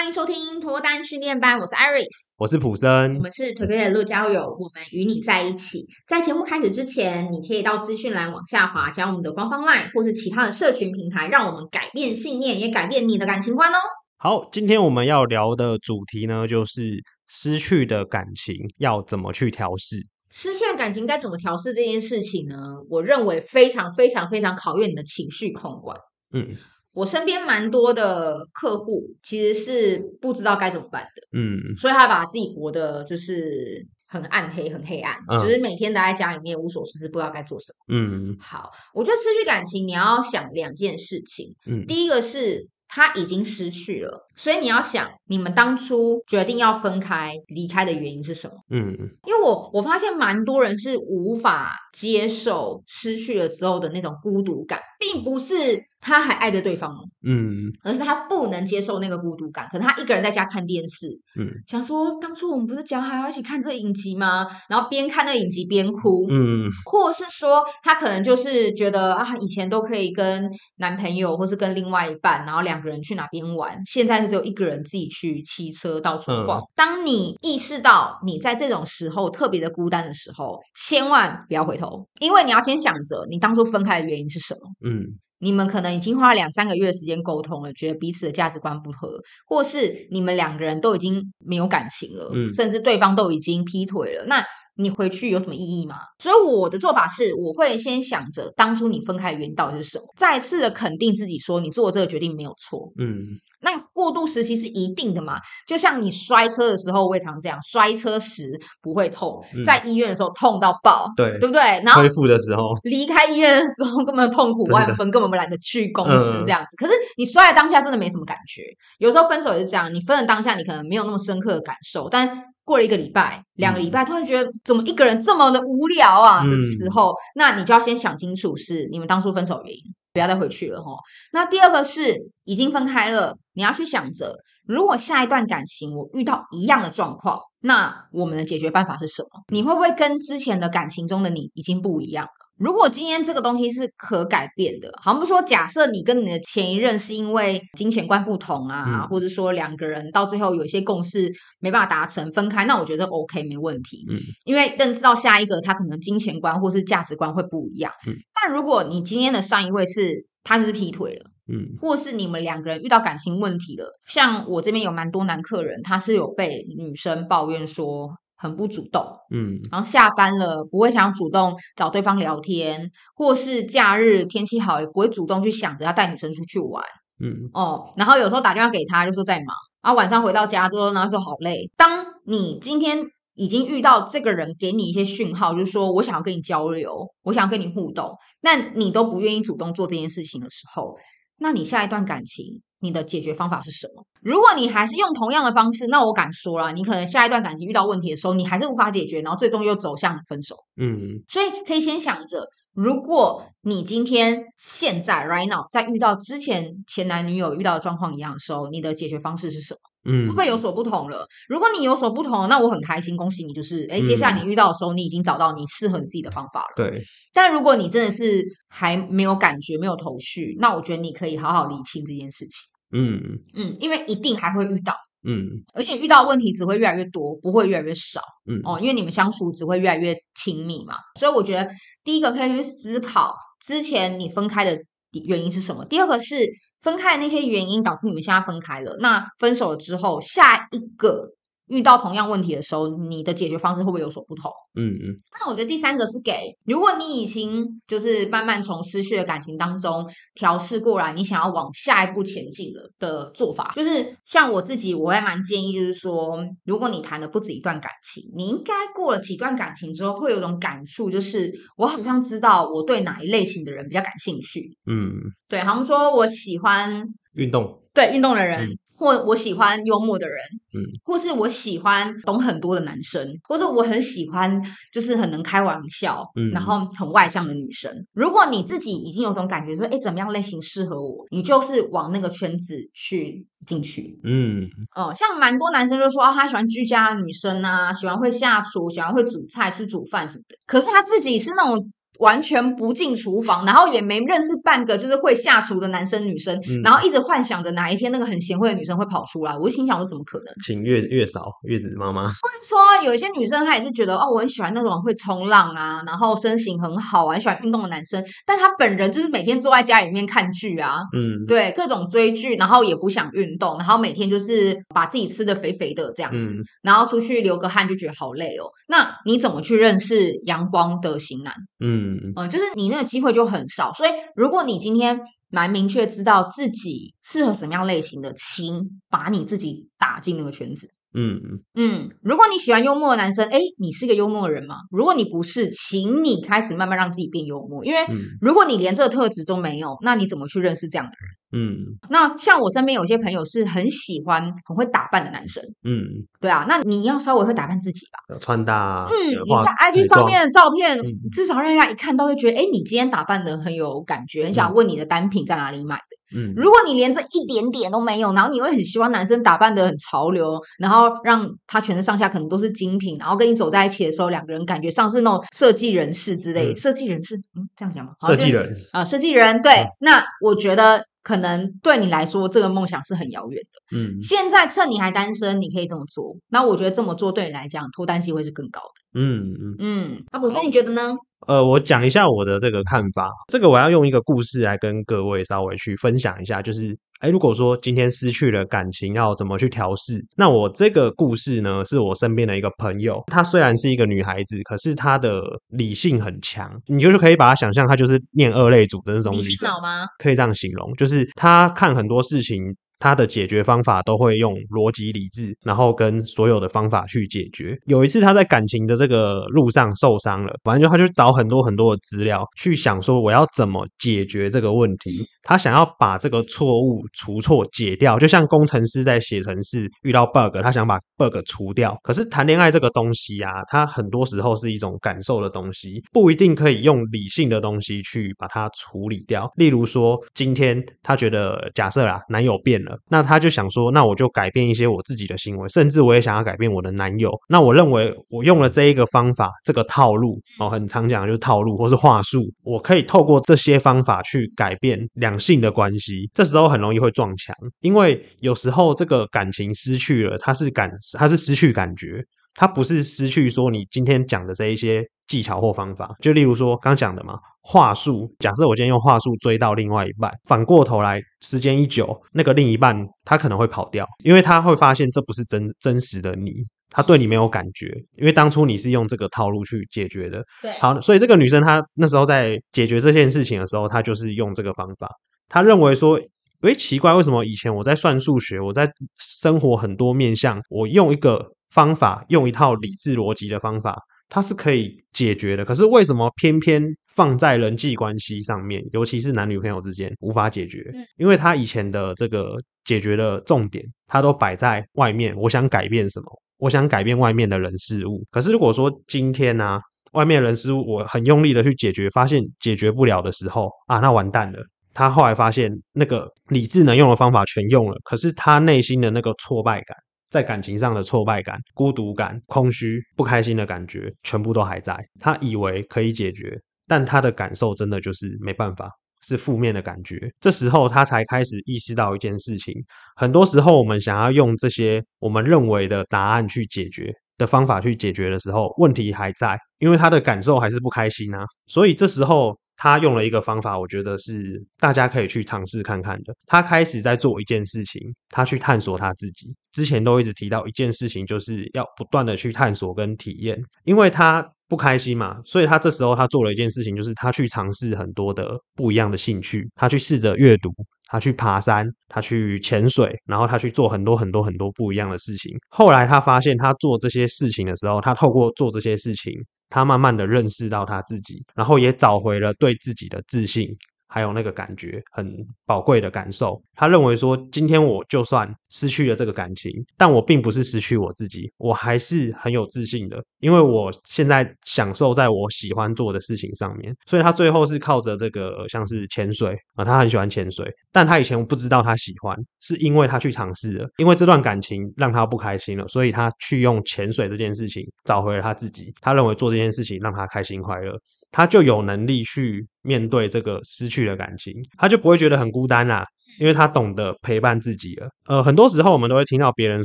欢迎收听脱单训练班，我是 Iris，我是普森，我们是 Together 乐交友，我们与你在一起。在节目开始之前，你可以到资讯栏往下滑，加我们的官方 LINE 或是其他的社群平台，让我们改变信念，也改变你的感情观哦。好，今天我们要聊的主题呢，就是失去的感情要怎么去调试。失去的感情该怎么调试这件事情呢？我认为非常非常非常考验你的情绪控管。嗯。我身边蛮多的客户其实是不知道该怎么办的，嗯，所以他把自己活的就是很暗黑、很黑暗，嗯、就是每天待在家里面无所事事，不知道该做什么。嗯，好，我觉得失去感情你要想两件事情，嗯，第一个是他已经失去了，所以你要想你们当初决定要分开离开的原因是什么？嗯，因为我我发现蛮多人是无法接受失去了之后的那种孤独感，并不是。他还爱着对方，嗯，而是他不能接受那个孤独感。可能他一个人在家看电视，嗯，想说当初我们不是讲好要一起看这个影集吗？然后边看那个影集边哭，嗯，或是说他可能就是觉得啊，以前都可以跟男朋友或是跟另外一半，然后两个人去哪边玩，现在是只有一个人自己去骑车到处逛。嗯，当你意识到你在这种时候特别的孤单的时候，千万不要回头，因为你要先想着你当初分开的原因是什么，嗯。你们可能已经花了两三个月的时间沟通了，觉得彼此的价值观不合，或是你们两个人都已经没有感情了，嗯，甚至对方都已经劈腿了，那你回去有什么意义吗？所以我的做法是，我会先想着当初你分开的原因到底是什么，再次的肯定自己，说你做这个决定没有错，嗯。那过渡时期是一定的嘛？就像你摔车的时候，我也常这样，摔车时不会痛，嗯、在医院的时候痛到爆，对，对不对？然后恢复的时候，离开医院的时候根本痛苦万分，根本不懒得去公司这样子。嗯、可是你摔在当下真的没什么感觉。有时候分手也是这样，你分了当下你可能没有那么深刻的感受，但过了一个礼拜、两个礼拜，突然觉得怎么一个人这么的无聊啊的时候，嗯、那你就要先想清楚是你们当初分手原因。不要再回去了哈。那第二个是已经分开了，你要去想着，如果下一段感情我遇到一样的状况，那我们的解决办法是什么？你会不会跟之前的感情中的你已经不一样了？如果今天这个东西是可改变的，好像不说，假设你跟你的前一任是因为金钱观不同啊，嗯、或者说两个人到最后有一些共识没办法达成分开，那我觉得 OK 没问题。嗯，因为认知到下一个他可能金钱观或是价值观会不一样。嗯，但如果你今天的上一位是他就是劈腿了，嗯，或是你们两个人遇到感情问题了，像我这边有蛮多男客人，他是有被女生抱怨说。很不主动，嗯，然后下班了不会想主动找对方聊天，或是假日天气好也不会主动去想着要带女生出去玩，嗯，哦，然后有时候打电话给他就说在忙，然后晚上回到家之后呢说好累。当你今天已经遇到这个人给你一些讯号，就是说我想要跟你交流，我想要跟你互动，那你都不愿意主动做这件事情的时候，那你下一段感情，你的解决方法是什么？如果你还是用同样的方式，那我敢说了，你可能下一段感情遇到问题的时候，你还是无法解决，然后最终又走向分手。嗯，所以可以先想着，如果你今天现在 right now 在遇到之前前男女友遇到的状况一样的时候，你的解决方式是什么？嗯，会不会有所不同了？如果你有所不同，那我很开心，恭喜你，就是哎，接下来你遇到的时候，你已经找到你适合你自己的方法了。对。但如果你真的是还没有感觉、没有头绪，那我觉得你可以好好理清这件事情。嗯嗯，因为一定还会遇到，嗯，而且遇到问题只会越来越多，不会越来越少。嗯哦，因为你们相处只会越来越亲密嘛。所以我觉得第一个可以去思考之前你分开的原因是什么。第二个是。分开的那些原因导致你们现在分开了。那分手了之后，下一个遇到同样问题的时候，你的解决方式会不会有所不同？嗯嗯。那我觉得第三个是给，如果你已经就是慢慢从失去的感情当中调试过来，你想要往下一步前进了的做法，就是像我自己，我还蛮建议，就是说，如果你谈了不止一段感情，你应该过了几段感情之后，会有种感触，就是我好像知道我对哪一类型的人比较感兴趣。嗯，对，好像说我喜欢运动，对运动的人。嗯或我喜欢幽默的人，嗯，或是我喜欢懂很多的男生，或者我很喜欢就是很能开玩笑，嗯，然后很外向的女生。如果你自己已经有种感觉说，哎，怎么样类型适合我，你就是往那个圈子去进去，嗯，哦，像蛮多男生就说啊，他喜欢居家的女生啊，喜欢会下厨，喜欢会煮菜、去煮饭什么的。可是他自己是那种完全不进厨房，然后也没认识半个就是会下厨的男生女生，嗯、然后一直幻想着哪一天那个很贤惠的女生会跑出来。我就心想，我怎么可能？请月月嫂、月子妈妈。或者说，有一些女生她也是觉得哦，我很喜欢那种会冲浪啊，然后身形很好啊，很喜欢运动的男生，但她本人就是每天坐在家里面看剧啊，嗯，对，各种追剧，然后也不想运动，然后每天就是把自己吃的肥肥的这样子，嗯、然后出去流个汗就觉得好累哦。那你怎么去认识阳光的型男？嗯嗯嗯，就是你那个机会就很少，所以如果你今天蛮明确知道自己适合什么样类型的，请把你自己打进那个圈子。嗯。嗯，如果你喜欢幽默的男生，哎，你是个幽默的人吗？如果你不是，请你开始慢慢让自己变幽默，因为如果你连这个特质都没有，那你怎么去认识这样的人？嗯，那像我身边有些朋友是很喜欢很会打扮的男生，嗯，对啊，那你要稍微会打扮自己吧，穿搭，嗯，你在 IG 上面的照片，至少让人家一看到会觉得，哎，你今天打扮的很有感觉，很想问你的单品在哪里买的。嗯，如果你连这一点点都没有，然后你会很希望男生打扮得很潮流，然后让他全身上下可能都是精品，然后跟你走在一起的时候，两个人感觉像是那种设计人士之类，设计人士，嗯，这样讲吗？设计人啊，设计人，对，那我觉得。可能对你来说，这个梦想是很遥远的。嗯，现在趁你还单身，你可以这么做。那我觉得这么做对你来讲，脱单机会是更高的。嗯嗯嗯。阿普森，你觉得呢？呃，我讲一下我的这个看法。这个我要用一个故事来跟各位稍微去分享一下，就是。哎，如果说今天失去了感情，要怎么去调试？那我这个故事呢，是我身边的一个朋友。她虽然是一个女孩子，可是她的理性很强，你就是可以把她想象，她就是念二类组的那种理性脑吗？可以这样形容，就是她看很多事情。他的解决方法都会用逻辑理智，然后跟所有的方法去解决。有一次他在感情的这个路上受伤了，反正就他就找很多很多的资料，去想说我要怎么解决这个问题。他想要把这个错误除错解掉，就像工程师在写程式遇到 bug，他想把 bug 除掉。可是谈恋爱这个东西啊，它很多时候是一种感受的东西，不一定可以用理性的东西去把它处理掉。例如说，今天他觉得假设啦，男友变了。那他就想说，那我就改变一些我自己的行为，甚至我也想要改变我的男友。那我认为我用了这一个方法，这个套路哦，很常讲的就是套路或是话术，我可以透过这些方法去改变两两性的关系。这时候很容易会撞墙，因为有时候这个感情失去了，它是感，它是失去感觉。它不是失去说你今天讲的这一些技巧或方法，就例如说刚讲的嘛，话术。假设我今天用话术追到另外一半，反过头来，时间一久，那个另一半他可能会跑掉，因为他会发现这不是真真实的你，他对你没有感觉，因为当初你是用这个套路去解决的。对，好，所以这个女生她那时候在解决这件事情的时候，她就是用这个方法，她认为说，诶，奇怪，为什么以前我在算数学，我在生活很多面向，我用一个。方法用一套理智逻辑的方法，它是可以解决的。可是为什么偏偏放在人际关系上面，尤其是男女朋友之间无法解决？因为他以前的这个解决的重点，他都摆在外面。我想改变什么？我想改变外面的人事物。可是如果说今天呢、啊，外面的人事物我很用力的去解决，发现解决不了的时候啊，那完蛋了。他后来发现那个理智能用的方法全用了，可是他内心的那个挫败感。在感情上的挫败感、孤独感、空虚、不开心的感觉，全部都还在。他以为可以解决，但他的感受真的就是没办法，是负面的感觉。这时候他才开始意识到一件事情：很多时候我们想要用这些我们认为的答案去解决的方法去解决的时候，问题还在，因为他的感受还是不开心啊。所以这时候。他用了一个方法，我觉得是大家可以去尝试看看的。他开始在做一件事情，他去探索他自己。之前都一直提到一件事情，就是要不断的去探索跟体验，因为他不开心嘛，所以他这时候他做了一件事情，就是他去尝试很多的不一样的兴趣，他去试着阅读，他去爬山，他去潜水，然后他去做很多很多很多不一样的事情。后来他发现，他做这些事情的时候，他透过做这些事情。他慢慢的认识到他自己，然后也找回了对自己的自信。还有那个感觉很宝贵的感受，他认为说，今天我就算失去了这个感情，但我并不是失去我自己，我还是很有自信的，因为我现在享受在我喜欢做的事情上面。所以他最后是靠着这个像是潜水啊，他很喜欢潜水，但他以前不知道他喜欢，是因为他去尝试了，因为这段感情让他不开心了，所以他去用潜水这件事情找回了他自己。他认为做这件事情让他开心快乐。他就有能力去面对这个失去的感情，他就不会觉得很孤单啦。因为他懂得陪伴自己了。呃，很多时候我们都会听到别人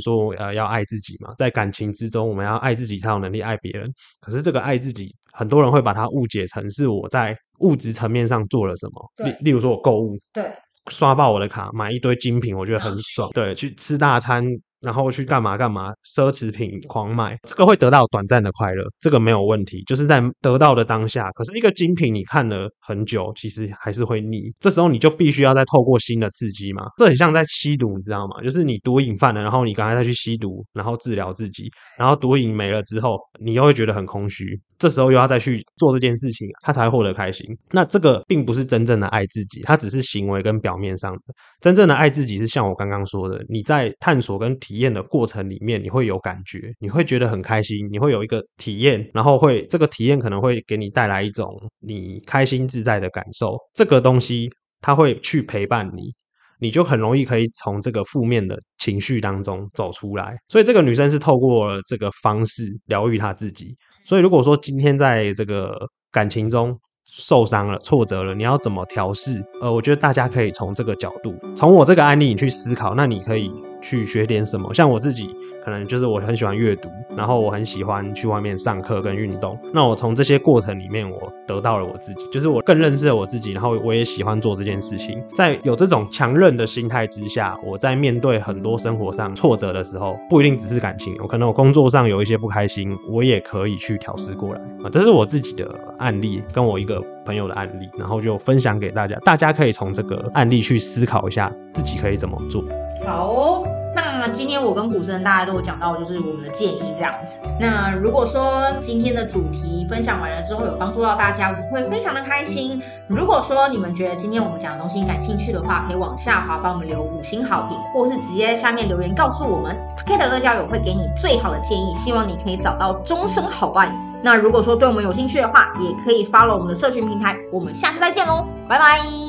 说，呃，要爱自己嘛，在感情之中，我们要爱自己才有能力爱别人。可是这个爱自己，很多人会把它误解成是我在物质层面上做了什么。例例如说我购物，对，刷爆我的卡，买一堆精品，我觉得很爽。对，去吃大餐。然后去干嘛干嘛，奢侈品狂买，这个会得到短暂的快乐，这个没有问题，就是在得到的当下。可是一个精品你看了很久，其实还是会腻，这时候你就必须要再透过新的刺激嘛。这很像在吸毒，你知道吗？就是你毒瘾犯了，然后你赶快再去吸毒，然后治疗自己，然后毒瘾没了之后，你又会觉得很空虚，这时候又要再去做这件事情，他才获得开心。那这个并不是真正的爱自己，它只是行为跟表面上的。真正的爱自己是像我刚刚说的，你在探索跟体验的过程里面，你会有感觉，你会觉得很开心，你会有一个体验，然后会这个体验可能会给你带来一种你开心自在的感受。这个东西它会去陪伴你，你就很容易可以从这个负面的情绪当中走出来。所以这个女生是透过这个方式疗愈她自己。所以如果说今天在这个感情中，受伤了，挫折了，你要怎么调试？呃，我觉得大家可以从这个角度，从我这个案例你去思考，那你可以。去学点什么？像我自己，可能就是我很喜欢阅读，然后我很喜欢去外面上课跟运动。那我从这些过程里面，我得到了我自己，就是我更认识了我自己，然后我也喜欢做这件事情。在有这种强韧的心态之下，我在面对很多生活上挫折的时候，不一定只是感情，我可能我工作上有一些不开心，我也可以去调试过来啊。这是我自己的案例，跟我一个朋友的案例，然后就分享给大家，大家可以从这个案例去思考一下自己可以怎么做。好哦。今天我跟古生大家都有讲到，就是我们的建议这样子。那如果说今天的主题分享完了之后有帮助到大家，我会非常的开心。如果说你们觉得今天我们讲的东西感兴趣的话，可以往下滑帮我们留五星好评，或是直接在下面留言告诉我们，Kate 乐交友会给你最好的建议，希望你可以找到终生好伴侣。那如果说对我们有兴趣的话，也可以 follow 我们的社群平台。我们下次再见喽，拜拜。